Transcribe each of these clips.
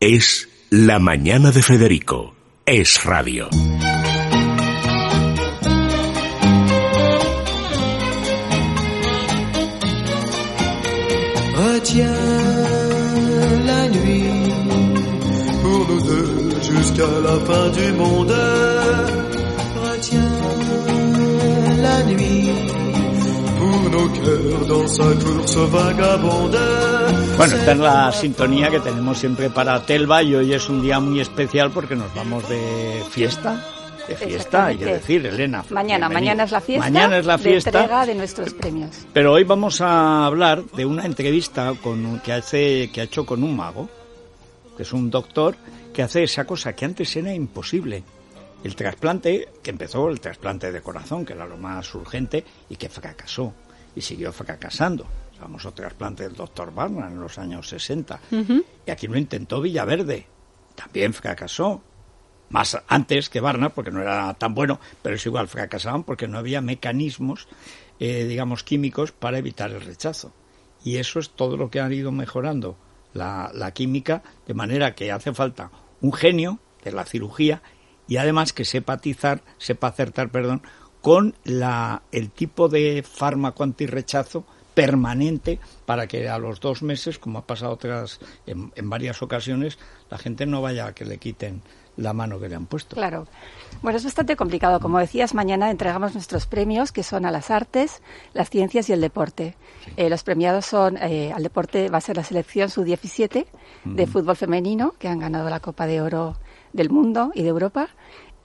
Es La Mañana de Federico. Es Radio. Retiens la nuit pour nous deux jusqu'à la fin du monde. Bueno, esta es la sintonía que tenemos siempre para Telva y hoy es un día muy especial porque nos vamos de fiesta. De fiesta, hay que Exactamente. decir, Elena. Mañana, bienvenida. mañana es la fiesta. Mañana es la De fiesta. entrega de nuestros premios. Pero hoy vamos a hablar de una entrevista con un- que, hace, que ha hecho con un mago, que es un doctor que hace esa cosa que antes era imposible. El trasplante, que empezó el trasplante de corazón, que era lo más urgente, y que fracasó, y siguió fracasando. El famoso trasplante del doctor Barna en los años 60. Y aquí lo intentó Villaverde, también fracasó. Más antes que Barna, porque no era tan bueno, pero es igual, fracasaban porque no había mecanismos, eh, digamos, químicos para evitar el rechazo. Y eso es todo lo que ha ido mejorando la, la química, de manera que hace falta un genio de la cirugía y además que sepa atizar, sepa acertar, perdón, con la, el tipo de fármaco antirrechazo permanente para que a los dos meses, como ha pasado otras en, en varias ocasiones, la gente no vaya a que le quiten la mano que le han puesto. Claro. Bueno, es bastante complicado. Como decías, mañana entregamos nuestros premios, que son a las artes, las ciencias y el deporte. Eh, los premiados son, eh, al deporte va a ser la selección sub-17 de fútbol femenino, que han ganado la Copa de Oro del mundo y de Europa.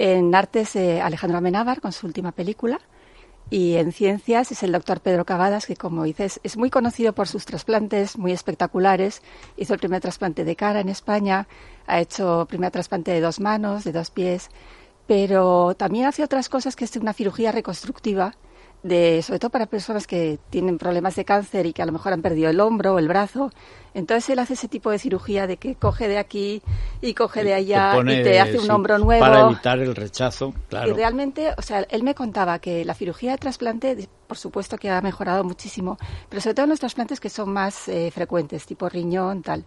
En artes, eh, Alejandro Amenábar, con su última película. Y en ciencias es el doctor Pedro Cavadas, que como dices, es muy conocido por sus trasplantes muy espectaculares. Hizo el primer trasplante de cara en España, ha hecho primer trasplante de dos manos, de dos pies, pero también hace otras cosas que es una cirugía reconstructiva, de, sobre todo para personas que tienen problemas de cáncer y que a lo mejor han perdido el hombro o el brazo. Entonces él hace ese tipo de cirugía de que coge de aquí y coge de allá Te pone, y te hace un sí, hombro nuevo. Para evitar el rechazo, claro. Y realmente, o sea, él me contaba que la cirugía de trasplante, por supuesto que ha mejorado muchísimo, pero sobre todo en los trasplantes que son más eh, frecuentes, tipo riñón, tal.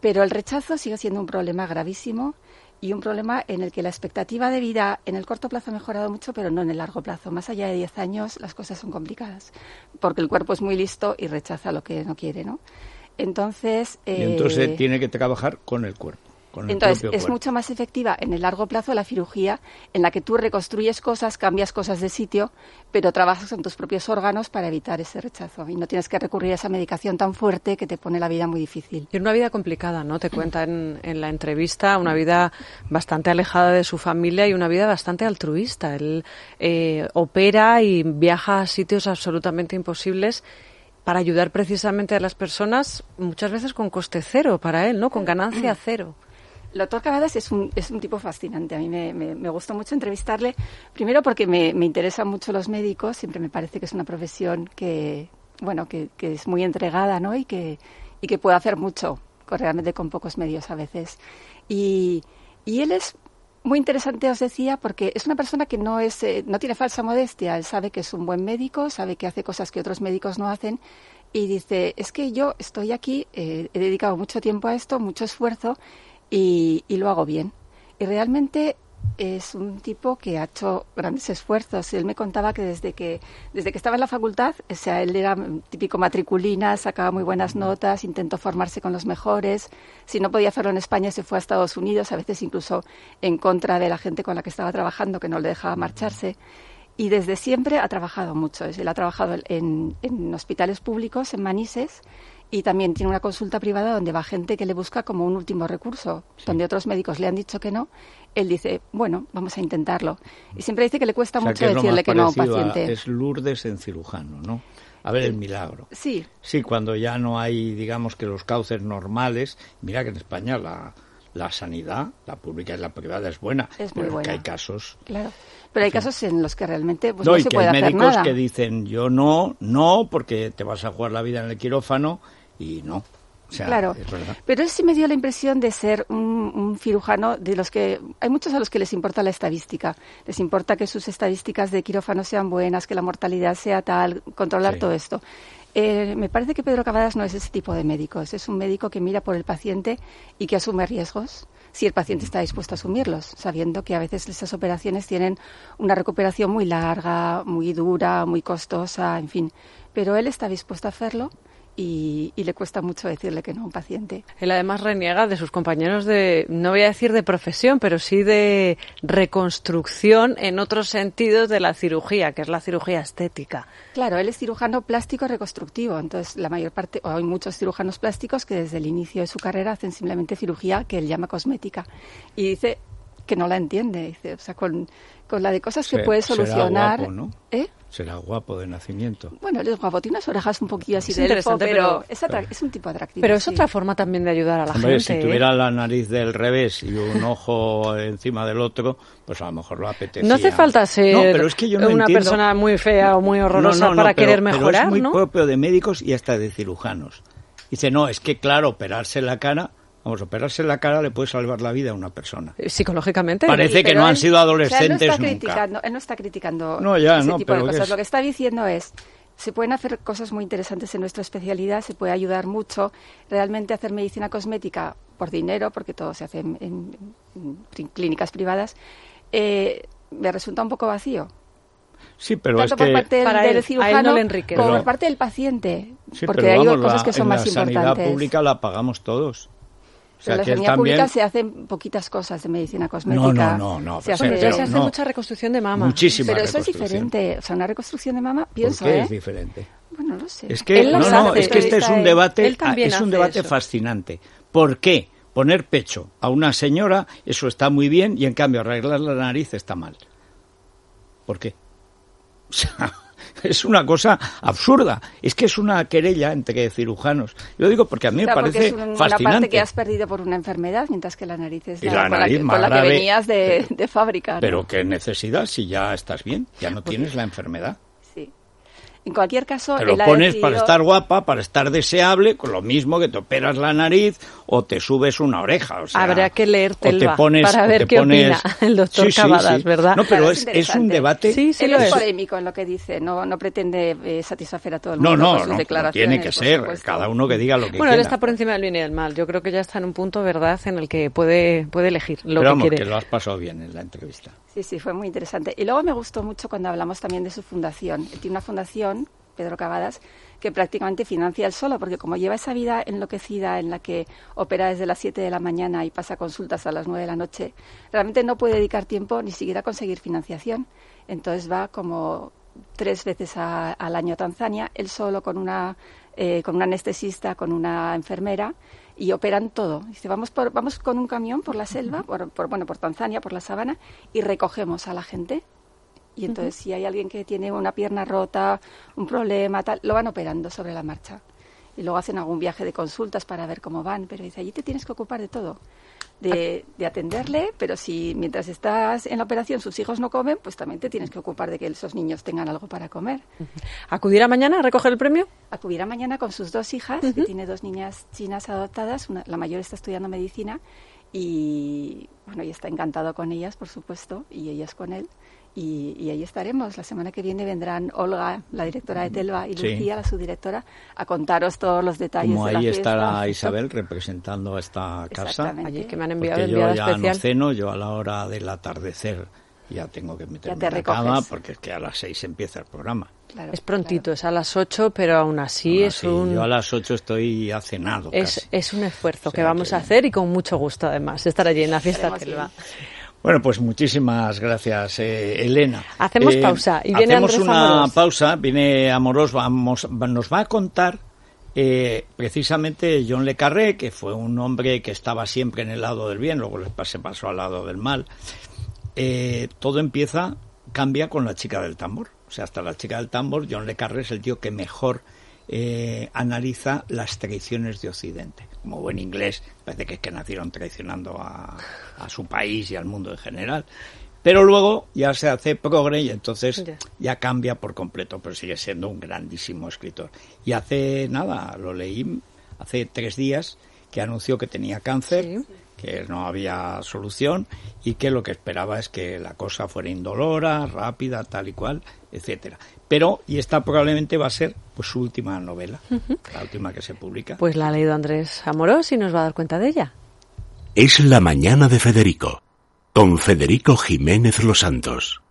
Pero el rechazo sigue siendo un problema gravísimo y un problema en el que la expectativa de vida en el corto plazo ha mejorado mucho, pero no en el largo plazo. Más allá de 10 años las cosas son complicadas, porque el cuerpo es muy listo y rechaza lo que no quiere, ¿no? Entonces... y entonces eh, tiene que trabajar con el cuerpo. Con el entonces, propio es cuerpo. mucho más efectiva en el largo plazo la cirugía, en la que tú reconstruyes cosas, cambias cosas de sitio, pero trabajas con tus propios órganos para evitar ese rechazo. Y no tienes que recurrir a esa medicación tan fuerte que te pone la vida muy difícil. Y una vida complicada, ¿no? Te cuenta en, en la entrevista una vida bastante alejada de su familia y una vida bastante altruista. Él eh, opera y viaja a sitios absolutamente imposibles para ayudar precisamente a las personas, muchas veces con coste cero para él, ¿no? Con ganancia cero. Doctor Cavadas es un, es un tipo fascinante. A mí me, me, gustó mucho entrevistarle, primero porque me, interesan mucho los médicos, siempre me parece que es una profesión que, bueno, que, que es muy entregada, ¿no? Y que, y que puede hacer mucho, con- realmente con pocos medios a veces. Y, y él es muy interesante, os decía, porque es una persona que no, es, eh, no tiene falsa modestia. Él sabe que es un buen médico, sabe que hace cosas que otros médicos no hacen y dice, es que yo estoy aquí, eh, he dedicado mucho tiempo a esto, mucho esfuerzo y, lo hago bien. Y realmente es un tipo que ha hecho grandes esfuerzos. Él me contaba que desde que desde que estaba en la facultad, sea, él era típico matriculina, sacaba muy buenas notas, intentó formarse con los mejores. Si no podía hacerlo en España, se fue a Estados Unidos, a veces incluso en contra de la gente con la que estaba trabajando, que no le dejaba marcharse. Y desde siempre ha trabajado mucho. Él ha trabajado en hospitales públicos, en Manises, y también tiene una consulta privada donde va gente que le busca como un último recurso, donde otros médicos le han dicho que no, él dice, bueno, vamos a intentarlo. Y siempre dice que le cuesta O sea, mucho que decirle que no a un paciente. es Lourdes en cirujano, ¿no? A ver el milagro. Sí, Sí, cuando ya no hay, digamos que los cauces normales. Mira que en España la, la sanidad, la pública y la privada es buena. Es muy pero buena. que hay casos. claro. Pero hay casos en los que realmente pues, no, no, y se que puede hay hacer médicos nada. que dicen yo no, no, porque te vas a jugar la vida en el quirófano y no. O sea, claro, es pero él sí me dio la impresión de ser un, un cirujano de los que hay muchos a los que les importa la estadística, les importa que sus estadísticas de quirófano sean buenas, que la mortalidad sea tal, controlar Sí. todo esto. Eh, me parece que Pedro Cavadas no es ese tipo de médico. Es un médico que mira por el paciente y que asume riesgos si el paciente está dispuesto a asumirlos, sabiendo que a veces esas operaciones tienen una recuperación muy larga, muy dura, muy costosa, en fin. Pero él está dispuesto a hacerlo y, le cuesta mucho decirle que no a un paciente. Él además reniega de sus compañeros de, no voy a decir de profesión, pero sí de reconstrucción en otros sentidos de la cirugía, que es la cirugía estética. Claro, él es cirujano plástico reconstructivo, entonces la mayor parte, o hay muchos cirujanos plásticos que desde el inicio de su carrera hacen simplemente cirugía que él llama cosmética. Y dice que no la entiende, dice, o sea, con, con la de cosas que puede solucionar. ¿no? ¿Eh? Será guapo de nacimiento. Bueno, él es guapo, tiene unas orejas un poquillo así de elfo, pero, es, es, un tipo atractivo. Pero es otra forma también de ayudar a la gente. Si tuviera la nariz del revés y un ojo encima del otro, pues a lo mejor lo apetecía. No hace falta ser una persona muy fea o muy horrorosa para querer mejorar, pero es muy propio de médicos y hasta de cirujanos. Dice, no, es que claro, operarse la cara Vamos, operarse la cara le puede salvar la vida a una persona. Eh, psicológicamente. Parece que no han sido adolescentes él no está Criticando, él no está criticando no, ya, ese no, tipo de cosas. Es... Lo que está diciendo es, se pueden hacer cosas muy interesantes en nuestra especialidad, se puede ayudar mucho. Realmente hacer medicina cosmética por dinero, porque todo se hace en, clínicas privadas, eh, me resulta un poco vacío. Sí, pero Tanto es por que parte del, del cirujano como por parte del paciente, porque hay cosas que son en más la importantes. sanidad pública la pagamos todos. O sea, en la sanidad también... pública se hacen poquitas cosas de medicina cosmética. No, no, no. no se hace, pero, se hace no. mucha reconstrucción de mama. Muchísima Pero eso es diferente. O sea, una reconstrucción de mama, pienso, ¿Por qué ¿eh? es diferente? Bueno, no sé. Es que, no, no, es que este es un debate, él es un debate eso. fascinante. ¿Por qué poner pecho a una señora, eso está muy bien, y en cambio arreglar la nariz está mal? ¿Por qué? O sea, es una cosa absurda. Es que es una querella entre cirujanos. Yo digo porque a mí me parece es un- una fascinante. parte que has perdido por una enfermedad, mientras que la nariz es Y la, la con la nariz que, más con la que venías de, de fábrica. ¿no? Pero qué necesidad si ya estás bien, ya no tienes la enfermedad. En cualquier caso, Te lo él ha pones para decidido- estar guapa, para estar deseable, con lo mismo que te operas la nariz o te subes una oreja. O sea, Habrá que leer o te Telva pones- para ver qué pones- opina el doctor Sí, sí, Cavadas, sí. ¿verdad? No, pero Claro, es, es un debate. Sí, sí él lo es es. polémico en lo que dice, no, no pretende eh, satisfacer a todo el No, mundo no, con sus no, no, declaraciones. tiene que ser. supuesto. Cada uno que diga lo que Bueno, él quiera. está por encima del bien y del mal. Yo creo que ya está en un punto, ¿verdad?, en el que puede, puede elegir lo Pero que vamos, quiere. que lo has pasado bien en la entrevista. Sí, sí, fue muy interesante. Y luego me gustó mucho cuando hablamos también de su fundación. Él tiene una fundación, Pedro Cavadas, que prácticamente financia él solo, porque como lleva esa vida enloquecida en la que opera desde las 7 de la mañana y pasa consultas a las 9 de la noche, realmente no puede dedicar tiempo ni siquiera a conseguir financiación. Entonces va como tres veces a- al año a Tanzania, él solo con una, eh, con un anestesista, con una enfermera, y operan todo. Dice, vamos, por, vamos con un camión por la selva, por, por, bueno, por Tanzania, por la sabana, y recogemos a la gente. Y entonces, si hay alguien que tiene una pierna rota, un problema, tal, lo van operando sobre la marcha. Y luego hacen algún viaje de consultas para ver cómo van. Pero dice, allí te tienes que ocupar de todo. De, de atenderle, pero si mientras estás en la operación sus hijos no comen, pues también te tienes que ocupar de que esos niños tengan algo para comer. ¿Acudirá mañana a recoger el premio? Acudirá mañana con sus dos hijas, que tiene dos niñas chinas adoptadas, una- la mayor está estudiando medicina y bueno, y está encantado con ellas, por supuesto, y ellas con él. Y, y ahí estaremos. La semana que viene vendrán Olga, la directora de Telva, y Sí. Lucía, la subdirectora, a contaros todos los detalles Como de la ahí fiesta. estará Isabel representando a esta casa. Allí que me han enviado Porque yo ya especial. no ceno, yo a la hora del atardecer ya tengo que meterme te en la cama porque es que a las seis empieza el programa. Claro, Es prontito, claro. es a las 8, pero aún así Aún es así, un... Yo a las ocho estoy ya cenado Es, casi. es un esfuerzo O sea que vamos que- a hacer y con mucho gusto además estar allí en la fiesta Telva. Bueno, pues muchísimas gracias, eh, Elena. Hacemos pausa y viene hacemos Andrés una Amorós. pausa, viene Amorós, vamos, va- nos va a contar eh, precisamente John Le Carré, que fue un hombre que estaba siempre en el lado del bien, luego se pasó al lado del mal. Eh, todo empieza, cambia con la chica del tambor. O sea, hasta la chica del tambor, John Le Carré es el tío que mejor eh, analiza las traiciones de Occidente. Como buen inglés, parece que es que nacieron traicionando a, a su país y al mundo en general. Pero luego ya se hace progre y entonces Ya. ya cambia por completo, pero sigue siendo un grandísimo escritor. Y hace nada, lo leí hace tres días, que anunció que tenía cáncer, Sí. Que no había solución y que lo que esperaba es que la cosa fuera indolora, rápida, tal y cual, etcétera. Pero, y esta probablemente va a ser pues su última novela, la última que se publica. Pues la ha leído Andrés Amorós y nos va a dar cuenta de ella. Es la mañana de Federico, con Federico Jiménez Los Santos.